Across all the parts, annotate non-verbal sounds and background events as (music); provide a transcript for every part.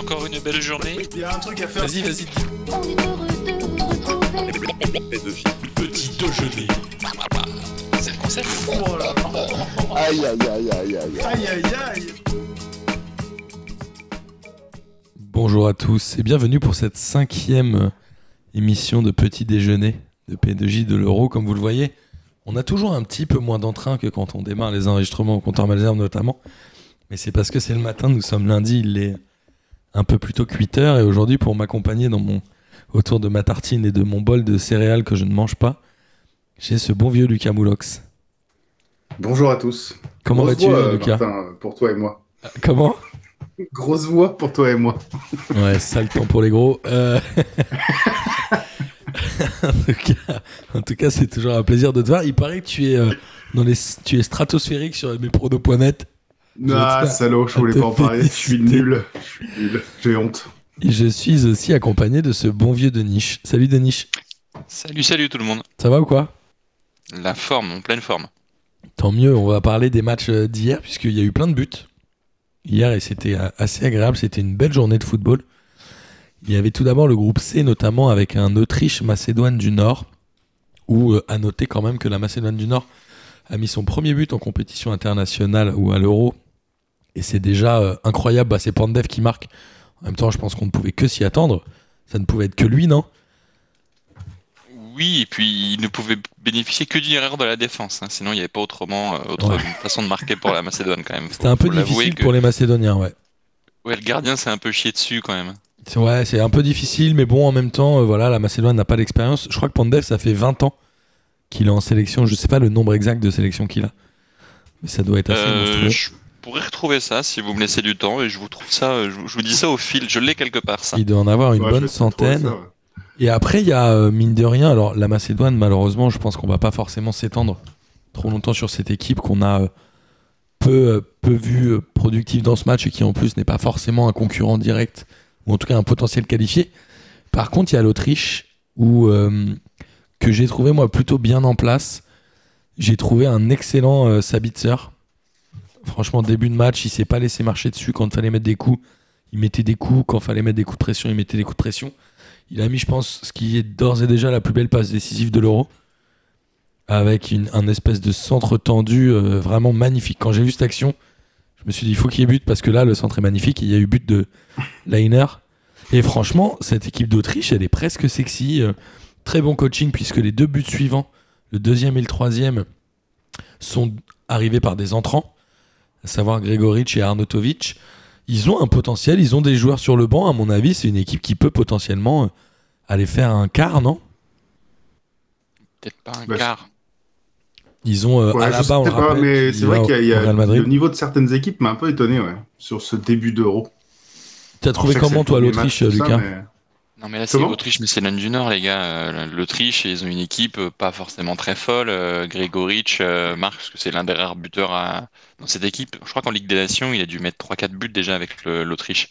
encore une belle journée. Il y a un truc à faire. Vas-y, vas-y. On est heureux de vous retrouver. Petit déjeuner. C'est le concept. Là. Aïe aïe aïe aïe aïe. Aïe aïe aïe. Bonjour à tous et bienvenue pour cette cinquième émission de Petit Déjeuner de P2J de l'Euro. Comme vous le voyez, on a toujours un petit peu moins d'entrain que quand on démarre les enregistrements au comptoir Malzerbe notamment. Mais c'est parce que c'est le matin, nous sommes lundi, il est un peu plus tôt que 8 heures. Et aujourd'hui, pour m'accompagner dans mon, autour de ma tartine et de mon bol de céréales que je ne mange pas, j'ai ce bon vieux Lucas Moulox. Bonjour à tous. Comment vas-tu, euh, Lucas Martin, pour toi et moi. Comment? Grosse voix pour toi et moi. Ouais, sale temps pour les gros. Euh, (laughs) en tout cas, en tout cas, c'est toujours un plaisir de te voir. Il paraît que tu es, euh, dans les... tu es stratosphérique sur mespronos.net. Ah, salaud, je voulais pas en parler. Je suis nul. Je suis nul. J'ai honte. Et je suis aussi accompagné de ce bon vieux Deniche. Salut Deniche. Salut, salut tout le monde. Ça va ou quoi? La forme, en pleine forme. Tant mieux, on va parler des matchs euh, d'hier, puisqu'il y a eu plein de buts. Hier, et c'était euh, assez agréable, c'était une belle journée de football. Il y avait tout d'abord le groupe C, notamment avec un Autriche-Macédoine du Nord, où euh, à noter quand même que la Macédoine du Nord a mis son premier but en compétition internationale ou à l'Euro. Et c'est déjà euh, incroyable, bah, c'est Pandev qui marque. En même temps, je pense qu'on ne pouvait que s'y attendre. Ça ne pouvait être que lui, non? Oui, et puis il ne pouvait bénéficier que d'une erreur de la défense. hein. Sinon, il n'y avait pas autrement euh, autre Ouais. façon de marquer pour la Macédoine quand même. C'était un peu difficile pour les Macédoniens, ouais. Ouais, le gardien s'est un peu chié dessus quand même. Ouais, c'est un peu difficile, mais bon, en même temps, euh, voilà, la Macédoine n'a pas d'expérience. Je crois que Pandev, ça fait 20 ans qu'il est en sélection. Je sais pas le nombre exact de sélections qu'il a, mais ça doit être assez Euh, monstrueux. je pourrais retrouver ça si vous me laissez du temps et je vous trouve ça, euh, je vous, je vous dis ça au fil. Je l'ai quelque part ça. Il doit en avoir une Ouais, bonne centaine. ça, ouais. Et après, il y a, euh, mine de rien, alors la Macédoine, malheureusement, je pense qu'on va pas forcément s'étendre trop longtemps sur cette équipe qu'on a euh, peu, euh, peu vu euh, productive dans ce match et qui en plus n'est pas forcément un concurrent direct ou en tout cas un potentiel qualifié. Par contre, il y a l'Autriche où euh, que j'ai trouvé moi plutôt bien en place. J'ai trouvé un excellent euh, Sabitzer. Franchement, début de match, il s'est pas laissé marcher dessus quand il fallait mettre des coups. Il mettait des coups quand il fallait mettre des coups de pression, il mettait des coups de pression. Il a mis, je pense, ce qui est d'ores et déjà la plus belle passe décisive de l'Euro. Avec un espèce de centre tendu euh, vraiment magnifique. Quand j'ai vu cette action, je me suis dit, il faut qu'il y ait but parce que là, le centre est magnifique. Il y a eu but de Leiner. Et franchement, cette équipe d'Autriche, elle est presque sexy. euh, très bon coaching puisque les deux buts suivants, le deuxième et le troisième, sont arrivés par des entrants, à savoir Gregoric et Arnautovic. Ils ont un potentiel, ils ont des joueurs sur le banc. À mon avis, c'est une équipe qui peut potentiellement euh, aller faire un quart, non? Peut-être pas un Bah, quart. Ils ont euh, Ouais, je Alaba, sais on le pas, rappelle, mais qui c'est vrai qu'il y a, y le niveau de certaines équipes m'a un peu étonné, ouais, sur ce début d'Euro. T'as trouvé comment toi l'Autriche, Lucas? mais- Non mais là c'est l'Autriche, mais c'est l'Inde du Nord les gars. Euh, L'Autriche, ils ont une équipe euh, pas forcément très folle. Euh, Gregoric euh, marque parce que c'est l'un des rares buteurs à- dans cette équipe. Je crois qu'en Ligue des Nations, il a dû mettre 3-4 buts déjà avec l'Autriche.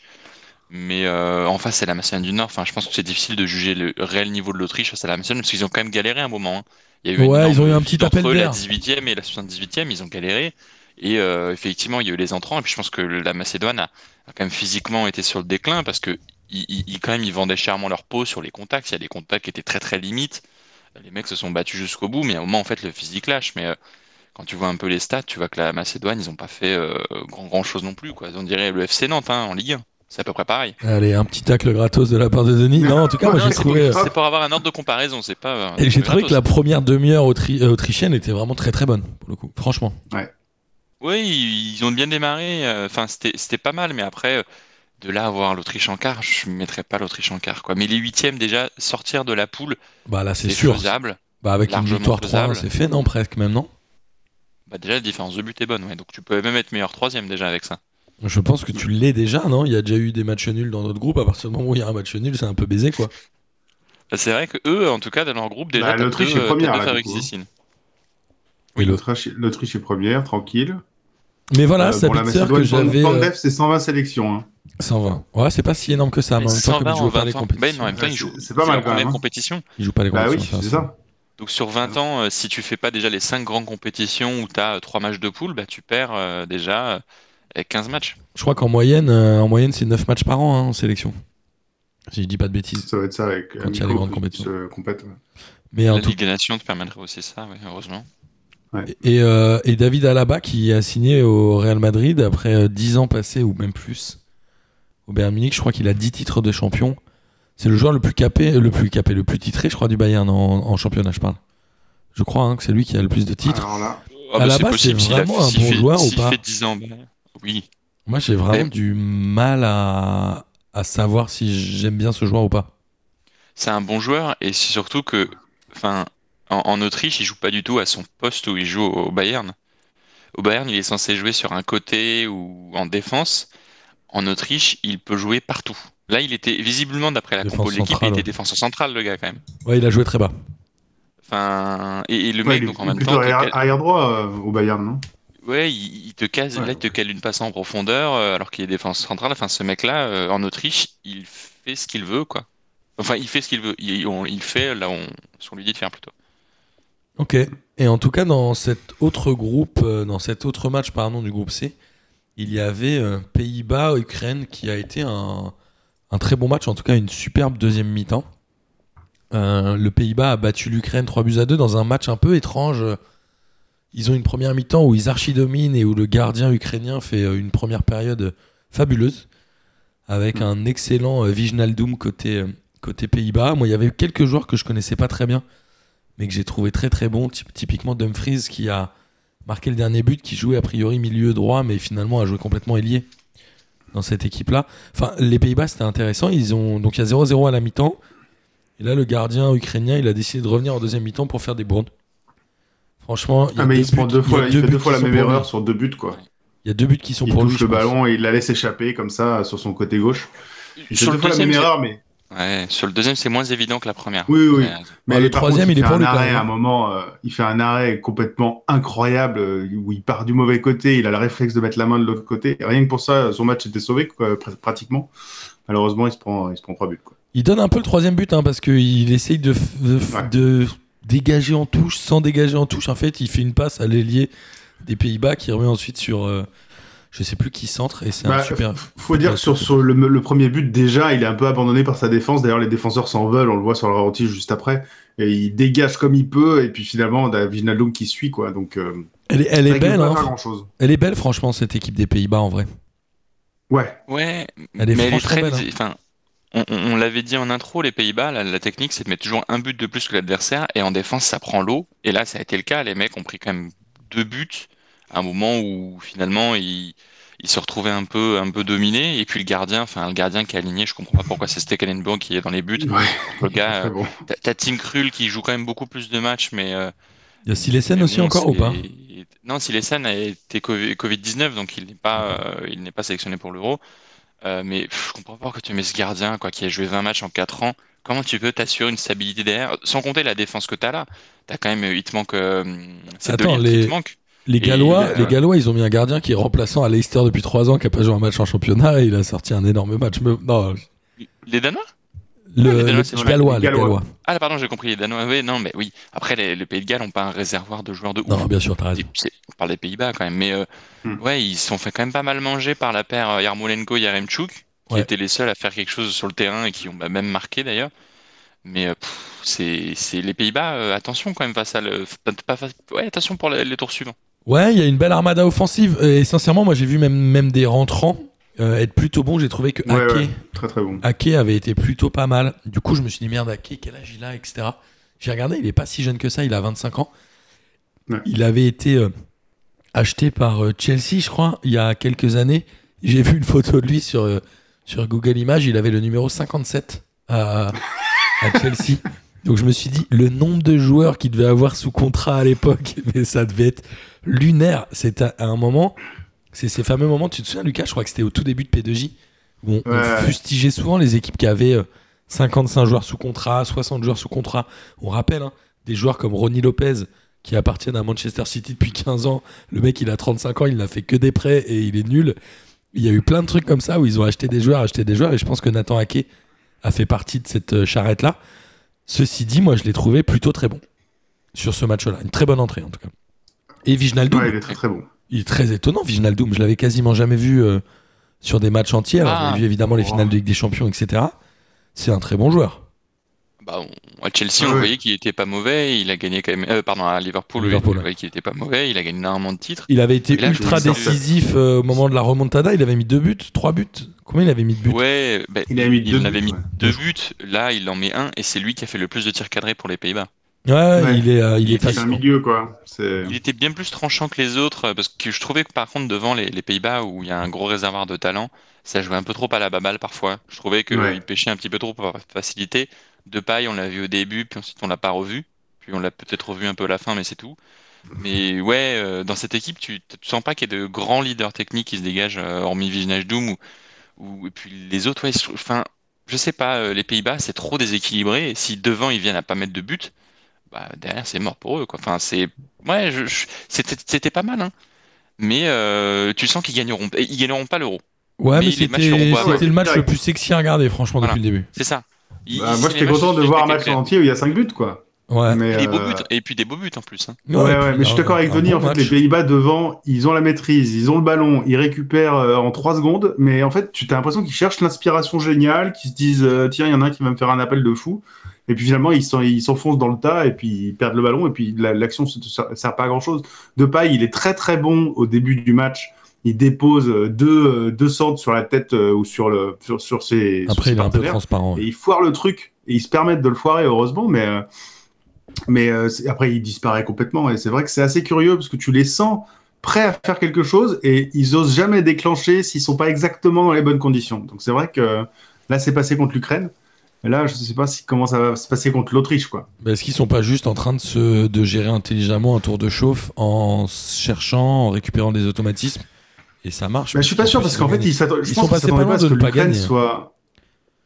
Mais euh, en face, c'est la Macédoine du Nord. Enfin, je pense que c'est difficile de juger le réel niveau de l'Autriche face à la Macédoine parce qu'ils ont quand même galéré un moment. hein. Il y a eu Ouais, ils ont eu un petit appel entre la d'air. 18e et la 78e, ils ont galéré. Et euh, effectivement, il y a eu les entrants. Et puis je pense que la Macédoine a, a quand même physiquement été sur le déclin parce que ils, ils- ils- quand même ils vendaient chèrement leur peau sur les contacts. Il y a des contacts qui étaient très très limites. Les mecs se sont battus jusqu'au bout, mais à un moment en fait le physique lâche. Mais euh, quand tu vois un peu les stats, tu vois que la Macédoine ils ont pas fait euh, grand grand chose non plus. Quoi. On dirait le FC Nantes hein, en Ligue 1. C'est à peu près pareil. Allez, un petit tacle gratos de la part de Denis. Non, en tout cas, moi j'ai c'est trouvé. pour, euh, c'est pour avoir un ordre de comparaison, c'est pas. Et j'ai trouvé que la première demi-heure autri- autrichienne était vraiment très très bonne, pour le coup. Franchement. Oui, ils ont bien démarré. Enfin, c'était c'était pas mal, mais après, euh, de là à voir l'Autriche en quart, je ne mettrais pas l'Autriche en quart. Quoi. Mais les huitièmes, déjà, sortir de la poule, Bah là, c'est c'est sûr. faisable. Bah avec une victoire 3 faisable. c'est fait, non Presque même, non? Bah, déjà, la différence de but est bonne. Ouais. Donc, tu peux même être meilleur troisième déjà avec ça. Je pense que tu l'es déjà, non? Il y a déjà eu des matchs nuls dans notre groupe. À partir du moment où il y a un match nul, c'est un peu baisé, quoi. Bah, c'est vrai que eux, en tout cas, dans leur groupe, déjà, Bah, l'Autriche deux, est euh, première, là, dessinent. Oui, L'Autriche l'Autriche est première, tranquille. Mais voilà, Euh, bon, la Sabitzer que j'avais. euh, Pandev, c'est 120 sélections. hein. 120. Ouais, c'est pas si énorme que ça. Mais en même temps, comme 120 il joue en pas les 20 ans. Bah, compétitions. mais en même temps, Ouais, il joue. c'est- pas c'est mal, la quand même, première hein. compétition. Il joue pas les Bah oui, compétitions. c'est ça. Donc sur 20 ans, euh, si tu fais pas déjà les 5 grandes compétitions où tu as 3 matchs de poule, bah, tu perds euh, déjà euh, avec 15 matchs. Je crois qu'en moyenne, euh, en moyenne c'est 9 matchs par an hein, en sélection. Si je dis pas de bêtises. Ça va être ça avec Quand il y a les grandes compétitions. compétitions. Compète, ouais. Mais en La tout Ligue des Nations te permettrait aussi ça, ouais, heureusement. Et, euh, et David Alaba qui a signé au Real Madrid après euh, 10 ans passés ou même plus au Bayern Munich. Je crois qu'il a 10 titres de champion. C'est le joueur le plus capé, le plus capé, le plus titré, je crois, du Bayern en, en championnat, je parle. Je crois hein, que c'est lui qui a le plus de titres. Alors là, Ah, À la c'est base, c'est vraiment un bon fait- joueur ou pas fait 10 ans, bah, oui. Moi, j'ai vraiment Mais- du mal à, à savoir si j'aime bien ce joueur ou pas. C'est un bon joueur et c'est surtout que, enfin, en, en Autriche, il joue pas du tout à son poste où il joue au, au Bayern. Au Bayern, il est censé jouer sur un côté ou en défense. En Autriche, il peut jouer partout. Là, il était visiblement, d'après la Défense compo de l'équipe, il était défenseur central, le gars, quand même. Ouais, il a joué très bas. Enfin, et, et le ouais, mec, il est donc en même plutôt temps, te arrière, droit euh, au Bayern, non? Ouais, il, il te case, Ouais. là, il te cale une passe en profondeur, euh, alors qu'il est défense centrale. Enfin, ce mec-là, euh, en Autriche, il fait ce qu'il veut, quoi. Enfin, il fait ce qu'il veut. Il, on- il fait là, on, ce qu'on lui dit de faire plutôt. Ok. Et en tout cas, dans cet autre groupe, euh, dans cet autre match, pardon, du groupe C, il y avait euh, Pays-Bas-Ukraine qui a été un, un très bon match, en tout cas une superbe deuxième mi-temps. Euh, le Pays-Bas a battu l'Ukraine 3 buts à 2 dans un match un peu étrange. Ils ont une première mi-temps où ils archidominent et où le gardien ukrainien fait euh, une première période fabuleuse avec un excellent Wijnaldum côté, côté Pays-Bas. Moi, il y avait quelques joueurs que je connaissais pas très bien mais que j'ai trouvé très très bon. Typ- Typiquement Dumfries qui a marqué le dernier but, qui jouait a priori milieu droit, mais finalement a joué complètement ailier dans cette équipe-là. Enfin, les Pays-Bas c'était intéressant. Ils ont donc il y a 0-0 à la mi-temps. Et là, le gardien ukrainien, il a décidé de revenir en deuxième mi-temps pour faire des bourdes. Franchement, il y a Ah, mais deux il se prend deux fois, il deux fait buts deux fois qui la même lui. erreur sur deux buts, quoi. Il y a deux buts qui sont Il pour lui. touche je le ballon et il la laisse échapper comme ça sur son côté gauche. Il fait deux fois la même erreur, mais Ouais, sur le deuxième, c'est moins évident que la première. Oui, oui. Mais, euh, Mais le troisième, contre, il est fait pour un lui, arrêt même. à un moment. euh, il fait un arrêt complètement incroyable euh, où il part du mauvais côté. Il a le réflexe de mettre la main de l'autre côté. Rien que pour ça, son match était sauvé quoi, pr- pratiquement. Malheureusement, il se prend, il se prend trois buts. Quoi. Il donne un peu le troisième but hein, parce qu'il essaye de, f- de, f- Ouais. de dégager en touche sans dégager en touche. En fait, il fait une passe à l'ailier des Pays-Bas qui remet ensuite sur euh, je sais plus qui centre et c'est un Bah, super. Faut dire que sur, sur le, le premier but, déjà, il est un peu abandonné par sa défense. D'ailleurs, les défenseurs s'en veulent. On le voit sur le ralenti juste après. Et il dégage comme il peut. Et puis finalement, on a Wijnaldum qui suit. Quoi. Donc, euh, Elle est, elle belle, hein. Elle est belle franchement cette équipe des Pays-Bas en vrai. Ouais. Ouais, Elle est mais elle est très. belle, hein. Enfin, on, on- on l'avait dit en intro, les Pays-Bas, la, la technique, c'est de mettre toujours un but de plus que l'adversaire, et en défense, ça prend l'eau. Et là, ça a été le cas. Les mecs ont pris quand même deux buts un moment où finalement ils, ils se retrouvaient un peu, un peu dominés. Et puis le gardien, enfin le gardien qui est aligné, je comprends pas pourquoi c'est Stekelenburg qui est dans les buts. Ouais. Le gars, euh, bon. t'as- t'as Tim Krul qui joue quand même beaucoup plus de matchs, mais euh, Il y a Silesen aussi bon, encore ou pas Non, Silesen a été Covid- Covid-19, donc il n'est pas, euh, il n'est pas sélectionné pour l'Euro. Euh, mais pff, je comprends pas pourquoi tu mets ce gardien, quoi, qui a joué 20 matchs en 4 ans. Comment tu peux t'assurer une stabilité derrière, sans compter la défense que tu as là T'as quand même, il te manque, euh, c'est Attends, Delire les- qui te manque. Les Gallois, les ils ont mis un gardien qui est remplaçant à Leicester depuis 3 ans, qui a pas joué un match en championnat et il a sorti un énorme match. Mais- non, Les Danois? le, les Danois, le c'est Gallois, les les Gallois. Gallois. Ah, pardon, j'ai compris les Danois. Oui, non, mais oui. Après, les, le Pays de Galles n'ont pas un réservoir de joueurs de ouf. Non, bien sûr, t'as raison. On parle des Pays-Bas quand même, mais euh, Hmm. ouais, ils se sont fait quand même pas mal manger par la paire euh, Yarmolenko-Yaremchuk, qui Ouais. étaient les seuls à faire quelque chose sur le terrain et qui ont bah, même marqué d'ailleurs. Mais euh, c'est les Pays-Bas, euh, attention quand même face à le. pas- Ouais, attention pour les, les tours suivants. Ouais, il y a une belle armada offensive. Et sincèrement, moi, j'ai vu même, même des rentrants euh, être plutôt bons. J'ai trouvé que Ouais, Ake, ouais. Très très bon. Ake avait été plutôt pas mal. Du coup, je me suis dit, merde, Ake, quel âge il a, etc. J'ai regardé, il est pas si jeune que ça, il a 25 ans. Ouais. Il avait été euh, acheté par euh, Chelsea, je crois, il y a quelques années. J'ai vu une photo de lui sur, sur Google Images, il avait le numéro 57 à, à Chelsea. (laughs) Donc je me suis dit, le nombre de joueurs qu'il devait avoir sous contrat à l'époque, (laughs) mais ça devait être lunaire. C'était à un moment, c'est ces fameux moments, tu te souviens Lucas, je crois que c'était au tout début de P2J, où on, Ouais, fustigeait souvent les équipes qui avaient euh, 55 joueurs sous contrat, 60 joueurs sous contrat. On rappelle, hein, des joueurs comme Ronnie Lopez, qui appartiennent à Manchester City depuis 15 ans. Le mec, il a 35 ans, il n'a fait que des prêts et il est nul. Il y a eu plein de trucs comme ça où ils ont acheté des joueurs, acheté des joueurs, et je pense que Nathan Ake a fait partie de cette euh, charrette-là. Ceci dit, moi, je l'ai trouvé plutôt très bon sur ce match-là. Une très bonne entrée, en tout cas. Et Wijnaldum, Ouais, il est très très bon. Il est très étonnant, Wijnaldum. Je l'avais quasiment jamais vu euh, sur des matchs entiers. Ah. J'ai vu évidemment les Oh. finales de Ligue des Champions, etc. C'est un très bon joueur. Bah, on- à Chelsea, Ah on ouais. voyait qu'il était pas mauvais. Il a gagné quand même. euh, pardon, à Liverpool, Liverpool, on voyait qu'il était pas mauvais. Il a gagné énormément de titres. Il avait été là, ultra décisif euh, au moment de la remontada. Il avait mis deux buts, trois buts. Combien il avait mis de buts? Ouais, bah, Il a mis deux en avait buts, mis ouais. deux buts. Là, il en met un et c'est lui qui a fait le plus de tirs cadrés pour les Pays-Bas. Ouais, Ouais. il est, euh, il Il est était C'est un facile. milieu, quoi. C'est... Il était bien plus tranchant que les autres euh, parce que je trouvais que par contre devant les, les Pays-Bas où il y a un gros réservoir de talent, ça jouait un peu trop à la baballe parfois. Je trouvais qu'il Ouais. pêchait un petit peu trop par facilité. De paille, on l'a vu au début, puis ensuite on l'a pas revu. Puis on l'a peut-être revu un peu à la fin, mais c'est tout. Mais ouais, euh, dans cette équipe, tu, tu sens pas qu'il y a de grands leaders techniques qui se dégagent, euh, hormis Wijnaldum ou, ou et puis les autres. Ouais, je- enfin, je sais pas, euh, les Pays-Bas, c'est trop déséquilibré. Et si devant ils viennent à pas mettre de but, bah derrière c'est mort pour eux quoi. Enfin c'est ouais, je, je- c'était c'était pas mal hein. Mais euh, tu sens qu'ils gagneront ils gagneront pas l'Euro. Ouais, Mais mais les matchs c'était seront pas- c'était le match Ouais. le plus sexy à regarder, franchement, Voilà. depuis le début. C'est ça. Ils- Bah, ils- moi, les j'étais matchs, content de ils voir un étaient match clairs. entier où il y a 5 buts, quoi. Ouais. Mais, Des beaux euh, buts et puis des beaux buts en plus. hein. Ouais, ouais, puis mais je suis d'accord avec Denis. bon En fait, match. les Pays-Bas devant, ils ont la maîtrise, ils ont le ballon, ils récupèrent euh, en 3 secondes. Mais en fait, tu as l'impression qu'ils cherchent l'inspiration géniale, qu'ils se disent euh, tiens, il y en a un qui va me faire un appel de fou. Et puis finalement, ils s'en- ils s'enfoncent dans le tas et puis ils perdent le ballon. Et puis la- l'action ne sert pas à grand chose. Depay, il est très très bon au début du match. Il dépose deux, deux centres sur la tête euh, ou sur, le, sur, sur ses, sur Après, ses il est un peu transparent. Et ils foirent le truc. Et ils se permettent de le foirer, heureusement, mais, euh, mais euh, après, il disparaît complètement. Et c'est vrai que c'est assez curieux parce que tu les sens prêts à faire quelque chose et ils osent jamais déclencher s'ils sont pas exactement dans les bonnes conditions. Donc c'est vrai que là, c'est passé contre l'Ukraine. Et là, je sais pas si, comment ça va se passer contre l'Autriche, quoi. Mais Est-ce qu'ils sont pas juste en train de, se, de gérer intelligemment un tour de chauffe en cherchant, en récupérant des automatismes? Et ça marche. Mais je suis pas sûr parce qu'en fait, ils. Ils Je sont passés pas loin ce de que ne pas l'Ukraine gagner. soit.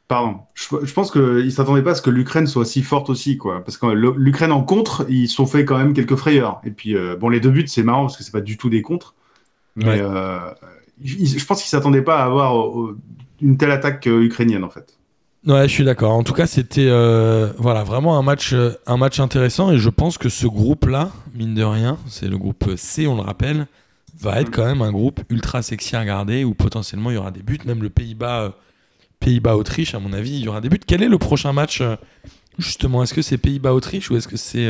Pardon. Je, je pense qu'ils s'attendaient pas à ce que l'Ukraine soit si forte aussi, quoi. Parce que l'Ukraine en contre, ils se sont fait quand même quelques frayeurs. Et puis, euh, bon, les deux buts, c'est marrant parce que c'est pas du tout des contres. Mais Ouais. euh, je pense qu'ils s'attendaient pas à avoir euh, une telle attaque ukrainienne, en fait. Ouais, je suis d'accord. En tout cas, c'était euh, voilà vraiment un match, euh, un match intéressant et je pense que ce groupe-là, mine de rien, c'est le groupe C, on le rappelle, va être Mm. quand même un groupe ultra sexy à regarder où potentiellement il y aura des buts. Même le Pays-Bas, euh, Pays-Bas-Autriche, à mon avis, il y aura des buts. Quel est le prochain match justement? Est-ce que c'est Pays-Bas-Autriche ou est-ce que c'est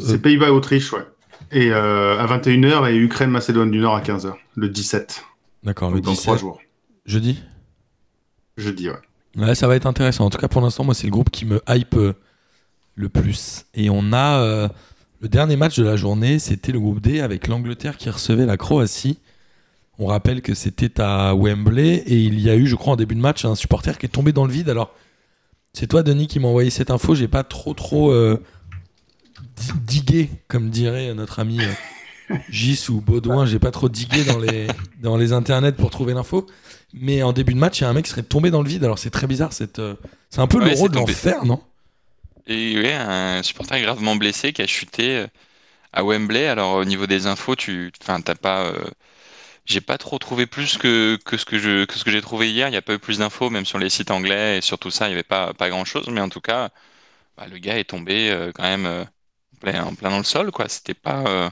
C'est Pays-Bas-Autriche, ouais. Et euh, à 21h et Ukraine-Macédoine du Nord à 15h, le 17. D'accord, le Donc dans 3 17 jours. jeudi? Jeudi, ouais. Ouais, ça va être intéressant. En tout cas, pour l'instant, moi, c'est le groupe qui me hype euh, le plus. Et on a euh, le dernier match de la journée, c'était le groupe D avec l'Angleterre qui recevait la Croatie. On rappelle que c'était à Wembley et il y a eu, je crois, en début de match, un supporter qui est tombé dans le vide. Alors, c'est toi, Denis, qui m'a envoyé cette info. J'ai pas trop, trop euh, di- digué, comme dirait notre ami Gis ou Baudouin. J'ai pas trop digué dans les, (laughs) dans les internets pour trouver l'info. Mais en début de match, il y a un mec qui serait tombé dans le vide. Alors c'est très bizarre. euh, C'est un peu Ouais, l'euro c'est de l'enfer, non? Et ouais, un supporter gravement blessé qui a chuté euh, à Wembley. Alors au niveau des infos, tu, enfin, t'as pas, euh, j'ai pas trop trouvé plus que, que ce que je, que ce que j'ai trouvé hier. Il n'y a pas eu plus d'infos, même sur les sites anglais et sur tout ça, il n'y avait pas, pas grand chose. Mais en tout cas, bah, le gars est tombé euh, quand même euh, en plein, en plein dans le sol, quoi. C'était pas, euh,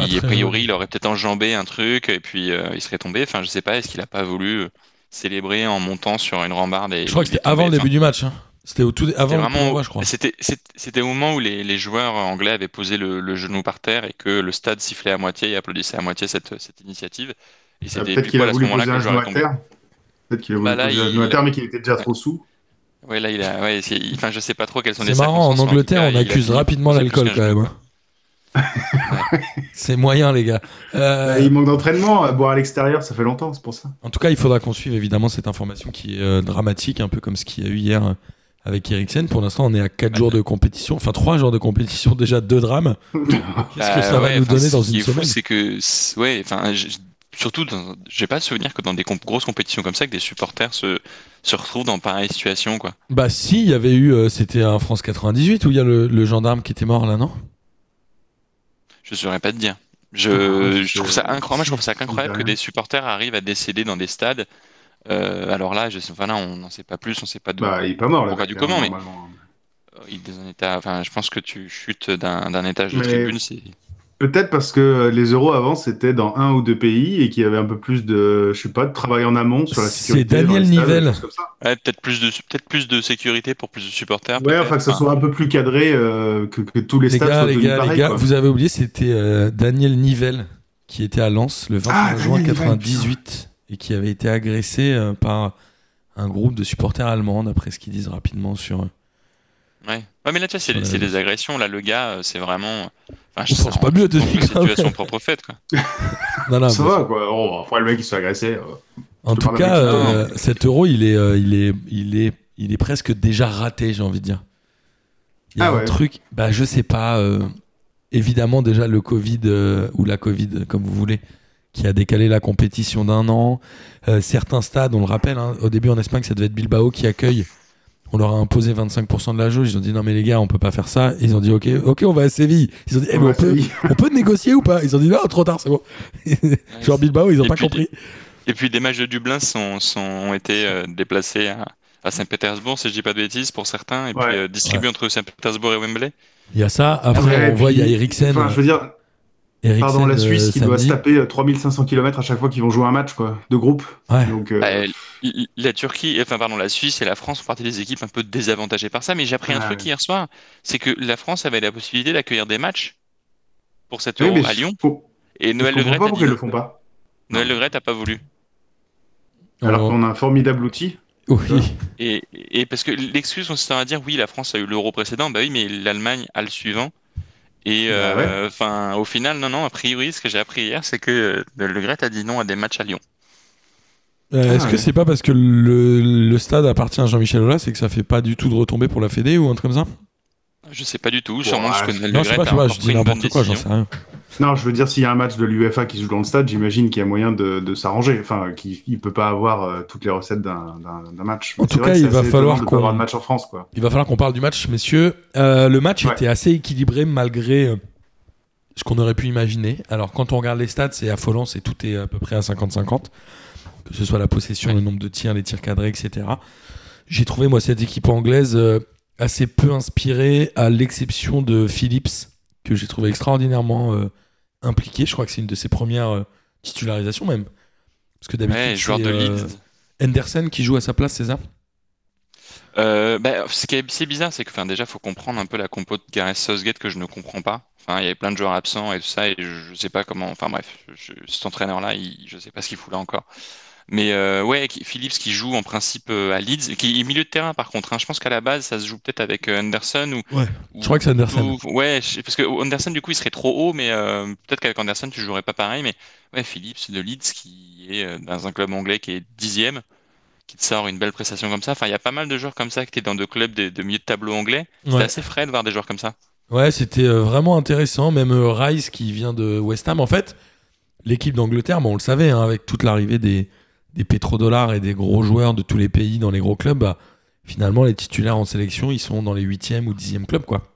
a priori, il aurait peut-être enjambé un truc et puis euh, il serait tombé. Enfin, je sais pas, est-ce qu'il a pas voulu euh, célébrer en montant sur une rambarde et Je crois que c'était avant le début du match. hein. C'était au tout avant le vraiment, d'envoi, je crois. c'était, au moment où les, les joueurs anglais avaient posé le, le genou par terre et que le stade sifflait à moitié et applaudissait à moitié cette, cette initiative. Et Ah, c'était Peut-être qu'il a à ce voulu moment-là poser que un le joueur genou est à tombé. terre. Peut-être qu'il a voulu Bah là, poser un il- genou à terre, mais qu'il était déjà trop sous. Ouais, là, il a, ouais, enfin, je sais pas trop quelles sont les C'est marrant, en Angleterre, on accuse rapidement l'alcool quand même. C'est moyen, les gars. Euh, il manque d'entraînement. à Boire à l'extérieur, ça fait longtemps, c'est pour ça. En tout cas, il faudra qu'on suive évidemment cette information qui est euh, dramatique, un peu comme ce qu'il y a eu hier euh, avec Eriksen. Pour l'instant, on est à 4 jours de compétition, enfin 3 jours de compétition, déjà 2 drames. (laughs) Qu'est-ce que ça va ouais, nous donner dans ce qui une semaine C'est que, ouais, enfin, surtout, dans- j'ai pas souvenir que dans des comp- grosses compétitions comme ça, que des supporters se, se retrouvent dans pareille situation, quoi. Bah si, il y avait eu, euh, c'était un France 98 où il y a le, le gendarme qui était mort là, non? Je saurais pas te dire. Je, Ah, je trouve ça incroyable. Moi, je trouve ça incroyable que des supporters arrivent à décéder dans des stades. Euh, alors là, je enfin là, on n'en sait pas plus, on sait pas de. Bah, il est pas mort, là. Du comment, mais- il est dans un état. Enfin, je pense que tu chutes d'un d'un étage de Mais- tribune, c'est. Peut-être parce que les euros avant c'était dans un ou deux pays et qu'il y avait un peu plus de, je sais pas, de travail en amont sur la C'est sécurité. dans Daniel Nivelle. Ouais, peut-être plus de peut-être plus de sécurité pour plus de supporters. Ouais, enfin que ça soit un peu plus cadré euh, que, que tous les, Les stades gars, soient les gars, les gars, quoi. vous avez oublié, c'était euh, Daniel Nivelle qui était à Lens le 21 Ah, juin Daniel Nivelle, 98 et qui avait été agressé euh, par un groupe de supporters allemands, d'après ce qu'ils disent rapidement sur. Euh, Ouais. Ouais, mais là, tu vois, c'est des agressions. Là, le gars, euh, c'est vraiment. Enfin, On pense pas mieux de je pense lui, que c'est quand dû à son même. propre fait, quoi. (laughs) Non, non, Ça mais- va quoi. Oh, après le mec il se fait agresser. euh. En Je tout cas, euh, cet euro, il est, euh, il est, il est, il est presque déjà raté, j'ai envie de dire. Il y a Ah un ouais. truc, bah je sais pas. euh, évidemment, déjà le Covid euh, ou la Covid, comme vous voulez, qui a décalé la compétition d'un an. Euh, certains stades, on le rappelle, hein, au début en Espagne, ça devait être Bilbao qui accueille. On leur a imposé 25% de la jauge. Ils ont dit non mais les gars, on peut pas faire ça. Ils ont dit ok, ok, on va à Séville. Ils ont dit eh, Ouais, on peut, c'est- on peut négocier ou pas? Ils ont dit non, trop tard, c'est bon. (laughs) Genre Bilbao, ils ont Et pas puis- compris. Et puis des matchs de Dublin sont, sont, ont été euh, déplacés à, à Saint-Pétersbourg, si je dis pas de bêtises, pour certains, et puis Ouais. euh, distribués entre Saint-Pétersbourg et Wembley. Il y a ça. Après, Ouais, on voit, il y a Eriksen. Enfin, je veux dire, Eriksen, pardon, la euh, Suisse qui doit se taper euh, 3500 km à chaque fois qu'ils vont jouer un match quoi, de groupe. Ouais. Donc, euh, Bah, la Turquie, enfin pardon, la Suisse et la France font partie des équipes un peu désavantagées par ça, mais j'ai appris un Ouais. truc hier soir, c'est que la France avait la possibilité d'accueillir des matchs pour cet oui, euro à Lyon, faut- et Noël Le Gret dit le font pas. Noël Le Gret a pas voulu. Alors qu'on a un formidable outil. oui. Et, et parce que l'excuse consistant à dire oui, la France a eu l'euro précédent, bah oui, mais l'Allemagne a le suivant. Et Bah euh, enfin, au final, non, non, a priori, ce que j'ai appris hier, c'est que euh, Le Gret a dit non à des matchs à Lyon. Euh, Ah, Est-ce que c'est pas parce que le, le stade appartient à Jean-Michel Aulas et que ça fait pas du tout de retombée pour la Fédé ou un truc comme ça? Je sais pas du tout, sûrement parce que ouais. Noël Non, Le je sais pas, je je dis n'importe quoi, j'en sais rien. Non, je veux dire, s'il y a un match de l'UEFA qui se joue dans le stade, j'imagine qu'il y a moyen de, de s'arranger. Enfin, qu'il il peut pas avoir euh, toutes les recettes d'un d'un- d'un match. En tout cas, il va falloir qu'on- de match en France, quoi. Il va falloir qu'on parle du match, messieurs. Euh, le match Ouais. était assez équilibré malgré euh, ce qu'on aurait pu imaginer. Alors, quand on regarde les stats, c'est affolant, c'est tout est à peu près à 50-50. Que ce soit la possession, le nombre de tirs, les tirs cadrés, etc. J'ai trouvé, moi, cette équipe anglaise euh, assez peu inspirée, à l'exception de Phillips, que j'ai trouvé extraordinairement euh, impliqué. Je crois que c'est une de ses premières euh, titularisations, même. Parce que d'habitude, Ouais, joueur c'est, de euh. Henderson qui joue à sa place, c'est ça? Euh, bah, ce qui est assez bizarre, c'est que enfin, déjà, faut comprendre un peu la compo de Gareth Southgate que je ne comprends pas. Enfin, il y avait plein de joueurs absents et tout ça, et je, je sais pas comment. Enfin bref, je- cet entraîneur-là, il- je sais pas ce qu'il fout là encore. Mais euh, ouais, qui- Phillips qui joue en principe euh, à Leeds, qui est milieu de terrain par contre. hein. Je pense qu'à la base, ça se joue peut-être avec euh, Anderson ou. Ouais, ou- je crois que c'est Anderson. ou- ouais, parce que Anderson du coup, il serait trop haut, mais euh, peut-être qu'avec Anderson, tu jouerais pas pareil. Mais ouais, Phillips de Leeds qui est dans un club anglais qui est dixième qui te sort une belle prestation comme ça. Enfin, il y a pas mal de joueurs comme ça qui étaient dans deux clubs de, de milieu de tableau anglais. Ouais. assez frais de voir des joueurs comme ça. Ouais, c'était vraiment intéressant. Même Rice qui vient de West Ham. En fait, l'équipe d'Angleterre, bon, on le savait, hein, avec toute l'arrivée des, des pétrodollars et des gros joueurs de tous les pays dans les gros clubs, bah, finalement, les titulaires en sélection, ils sont dans les 8e ou 10e clubs. Quoi.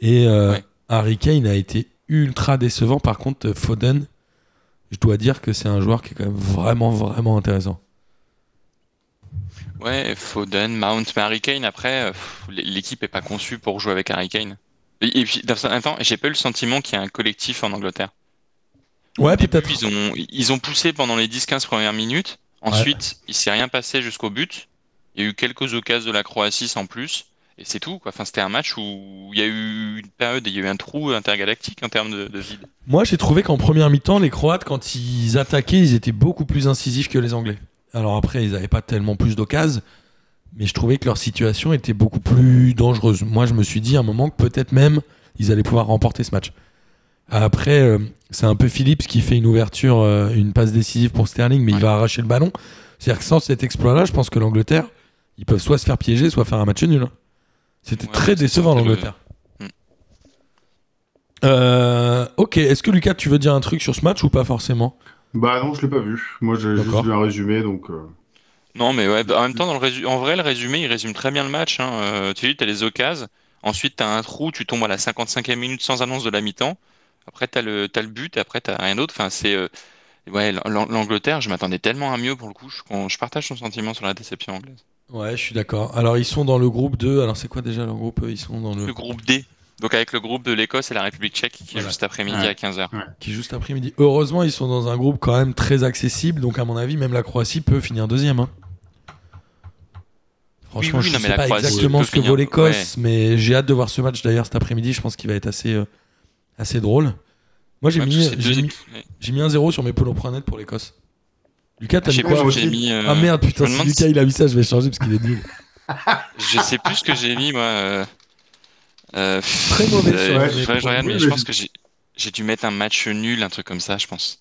Et euh, Ouais. Harry Kane a été ultra décevant. Par contre, Foden, je dois dire que c'est un joueur qui est quand même vraiment, vraiment intéressant. Ouais, Foden, Mount, mais Harry Kane, après, euh, l'équipe est pas conçue pour jouer avec Harry Kane. Et, et puis, dans un temps, j'ai pas eu le sentiment qu'il y a un collectif en Angleterre. Ouais, Au début, peut-être. Ils ont, ils ont poussé pendant les 10-15 premières minutes. Ensuite, il s'est rien passé jusqu'au but. Il y a eu quelques occasions de la Croatie sans plus. Et c'est tout, quoi. Enfin, c'était un match où il y a eu une période, il y a eu un trou intergalactique en termes de, de vide. Moi, j'ai trouvé qu'en première mi-temps, les Croates, quand ils attaquaient, ils étaient beaucoup plus incisifs que les Anglais. Alors après, ils n'avaient pas tellement plus d'occasions, mais je trouvais que leur situation était beaucoup plus dangereuse. Moi, je me suis dit à un moment que peut-être même ils allaient pouvoir remporter ce match. Après, euh, c'est un peu Phillips qui fait une ouverture, euh, une passe décisive pour Sterling, mais il va arracher le ballon. C'est-à-dire que sans cet exploit-là, je pense que l'Angleterre, ils peuvent soit se faire piéger, soit faire un match nul. hein. C'était Ouais, très décevant l'Angleterre. Mm. Euh, ok, est-ce que Lucas, tu veux dire un truc sur ce match ou pas forcément? Bah non, je l'ai pas vu. Moi, j'ai juste vu un résumé, donc. euh, Non, mais ouais, bah, en même temps, dans le résu- en vrai, le résumé, il résume très bien le match. Hein. Euh, tu dis, tu as les occasions. Ensuite, tu as un trou, tu tombes à la 55e minute sans annonce de la mi-temps. Après, tu as le, t'as le but, et après, tu rien d'autre. Enfin, c'est. euh, Ouais, l'Ang- l'Angleterre, je m'attendais tellement à mieux pour le coup. Je, je partage son sentiment sur la déception anglaise. Ouais, je suis d'accord. Alors, ils sont dans le groupe 2. Alors, c'est quoi déjà leur groupe Ils sont dans le, Le groupe D. Donc avec le groupe de l'Écosse et la République tchèque qui est Voilà. juste après-midi Ouais. à 15h. qui est juste après-midi. Heureusement, ils sont dans un groupe quand même très accessible, donc à mon avis, même la Croatie peut finir deuxième. hein. Franchement, Oui, oui, je non, sais mais la pas Croatie exactement peut ce que finir- vaut l'Écosse, mais j'ai hâte de voir ce match d'ailleurs cet après-midi. Je pense qu'il va être assez, euh, assez drôle. Moi, j'ai Ouais, mis, j'ai mis, ouais. mis un 0 sur mes polos.net pour l'Écosse. Lucas, t'as mis Je sais quoi aussi. mis. euh, Ah merde, putain, si Lucas il a mis ça, je vais changer parce qu'il est nul. (laughs) Je sais plus ce que j'ai mis, moi. euh, euh, Très mauvais euh, regarde, oui, mais je pense que j'ai dû mettre un match nul, un truc comme ça, je pense.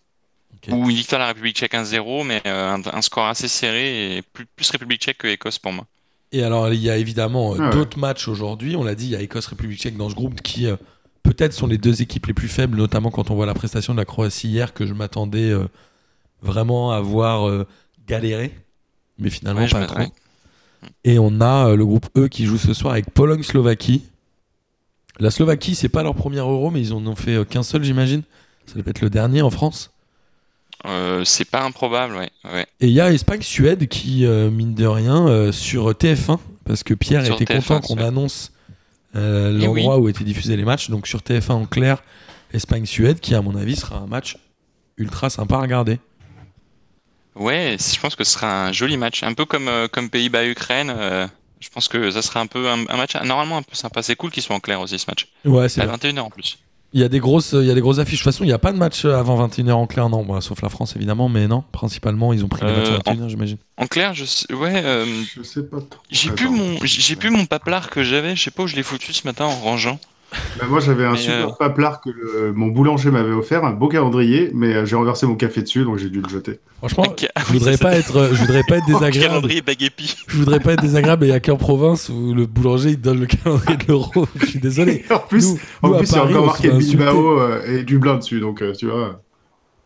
Ok. Ou une victoire de la République tchèque 1-0, mais euh, un, un score assez serré et plus, plus République tchèque que Écosse pour moi. Et alors, il y a évidemment euh, Ah ouais. d'autres matchs aujourd'hui. On l'a dit, il y a Écosse-République tchèque dans ce groupe qui, euh, peut-être, sont les deux équipes les plus faibles, notamment quand on voit la prestation de la Croatie hier, que je m'attendais euh, vraiment à voir euh, galérer. Mais finalement, Ouais, pas trop. Et on a euh, le groupe E qui joue ce soir avec Pologne-Slovaquie. La Slovaquie, c'est pas leur premier euro, mais ils en ont fait euh, qu'un seul, j'imagine. Ça doit être le dernier en France. C'est pas improbable, ouais. ouais. Et il y a Espagne-Suède qui, mine de rien, sur TF1, parce que Pierre Sur était TF1, content qu'on annonce euh, l'endroit où étaient diffusés les matchs. Donc sur TF1 en clair, Espagne-Suède, qui à mon avis sera un match ultra sympa à regarder. Ouais, je pense que ce sera un joli match. Un peu comme, euh, comme Pays-Bas-Ukraine. euh, je pense que ça sera un peu un, un match normalement un peu sympa. C'est cool qu'il soit en clair aussi ce match. Ouais, c'est À vrai. 21h en plus. Il y a des grosses, il y a des grosses affiches. De toute façon, il n'y a pas de match avant 21h en clair, non. Bon, sauf la France évidemment, mais non. Principalement, ils ont pris les Euh, matchs à 21h, j'imagine. En clair, je sais, ouais, euh, Je sais pas trop. j'ai plus mon, j'ai j'ai plus mon paplard que j'avais. Je sais pas où je l'ai foutu ce matin en rangeant. Bah, moi, j'avais un Mais, super euh, paplard que le- mon boulanger m'avait offert, un beau calendrier, mais euh, j'ai renversé mon café dessus, donc j'ai dû le jeter. Franchement, je voudrais pas être, je voudrais pas être (laughs) désagréable. Calendrier. Je voudrais pas être désagréable. Il y a qu'en province où le boulanger il donne le calendrier de l'euro. (laughs) Je suis désolé. en plus, Nous- en nous, plus, il y a Paris, encore marqué. Bilbao euh, et Dublin dessus, donc euh, tu vois.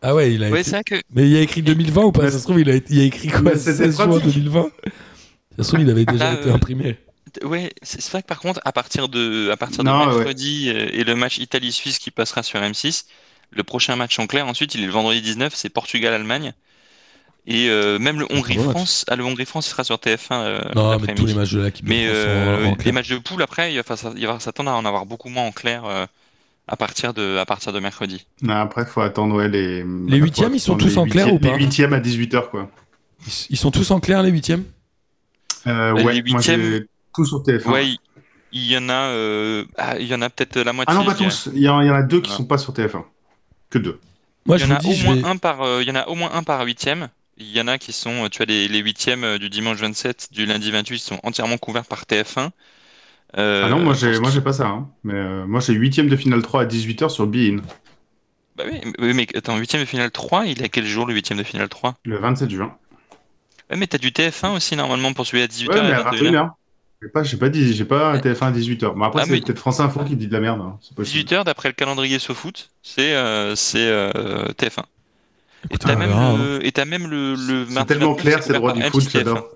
Ah ouais, il a Ouais, été- que Mais il y a écrit 2020 ou pas Mais Ça se trouve, il a, il a écrit quoi? Mais c'était 16 juin pratique. 2020 Ça se trouve, il avait déjà Là, été euh, imprimé. Ouais, c'est c'est vrai que par contre, à partir de, à partir de Non, ouais. mercredi euh, et le match Italie-Suisse qui passera sur M6, le prochain match en clair, ensuite, il est le vendredi 19, c'est Portugal-Allemagne. Et euh, même le Hongrie-France, ah, le Hongrie-France il sera sur TF1 euh, Non, mais tous les matchs de l'équipe de Mais France euh, les clair. matchs de poule après, il va, fa- il va s'attendre à en avoir beaucoup moins en clair euh, à partir de, à partir de mercredi. Non, après, faut attendre ouais, les. Les faut huitièmes, ils sont attendre tous les en clair huitièmes- ou pas Les huitièmes à 18h, quoi. Ils, ils sont tous en clair, les huitièmes? Euh, Les ouais, moi huitièmes- j'ai tout sur TF1. Ouais, il, y en a, euh, ah, il y en a peut-être la moitié. ah non, pas tous. Il y, en il y en a deux qui Ah. sont pas sur TF1. Que deux. Moi, Il y je en a dis, au moins vais... un par, euh, il y en a au moins un par huitième. Il y en a qui sont, euh, tu as les, les huitièmes du dimanche 27, du lundi 28, qui sont entièrement couverts par TF1. Euh, ah non, moi j'ai moi j'ai pas ça. hein. Mais euh, moi j'ai huitième de finale 3 à 18h sur Bein. Bah oui, mais- attends, huitième de finale 3, il est à quel jour le huitième de finale 3 Le 27 juin. Ouais, mais t'as du TF1 aussi normalement pour celui à 18h Ouais, mais à 21h. 21h. J'ai pas, j'ai pas dit, j'ai pas Ouais. TF1 à 18h. Bon, après, Ah, c'est mais- peut-être France Info qui dit de la merde. hein. C'est possible. 18h d'après le calendrier SoFoot, c'est euh, c'est euh, TF1. Et Écoutez, t'as on même, verra, hein. le, et t'as même le, le C'est mardi tellement 29, clair, c'est c'est le droit couvert du par foot, M6 TF1. j'adore.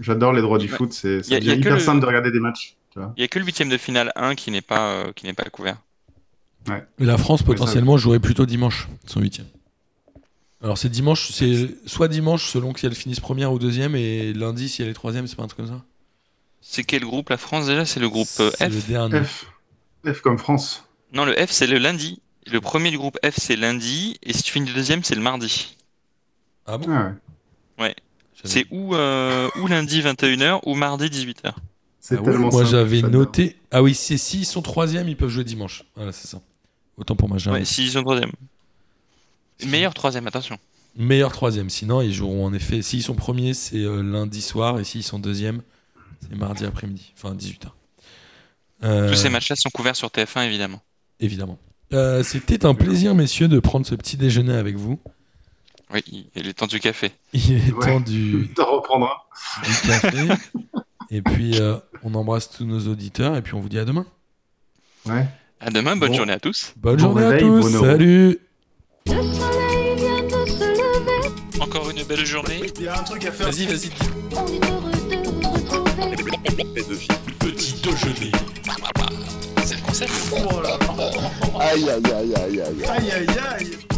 J'adore les droits du Ouais. foot, c'est Y a- c'est y a devient que hyper le- simple de regarder des matchs. tu vois. Il y a que le huitième de finale 1 qui n'est pas, euh, qui n'est pas couvert. La France, potentiellement, jouerait plutôt dimanche, son huitième. Alors, c'est dimanche, c'est soit dimanche selon si elle finisse première ou deuxième, et lundi si elle est troisième, c'est pas un truc comme ça? C'est quel groupe la France déjà? C'est le groupe euh, C'est le F? dernier. F. F comme France. Non, le F c'est le lundi. Le premier du groupe F c'est lundi, et si tu finis deuxième c'est le mardi. Ah bon? Ah ouais. J'avais- C'est ou, euh, ou lundi 21h ou mardi 18h. C'est Ah ouais, tellement Moi, j'avais noté. Ah oui, c'est s'ils sont troisième, ils peuvent jouer dimanche. Voilà, c'est ça. Autant pour moi, j'ai un Ouais, s'ils sont troisième. Meilleur troisième, attention. meilleur troisième. Sinon, ils joueront en effet. S'ils sont premiers, c'est euh, lundi soir, et s'ils sont deuxième, c'est mardi après-midi, enfin 18h. Euh, Tous ces matchs-là sont couverts sur TF1 évidemment. Évidemment. Euh, C'était un plaisir, messieurs, de prendre ce petit déjeuner avec vous. Oui, il est temps du café. Il est Ouais. temps du, (laughs) T'en reprendras. du café. et puis, euh, on embrasse tous nos auditeurs, et puis on vous dit à demain. Ouais. À demain, bonne Bon. journée à tous. Bonne Bon journée à tous. bon. Salut. Le soleil vient de se lever, Encore une belle journée. Il y a un truc à faire. Vas-y, vas-y. Petit déjeuner. C'est le concept. Aïe, aïe, aïe, aïe, aïe. Aïe aïe aïe.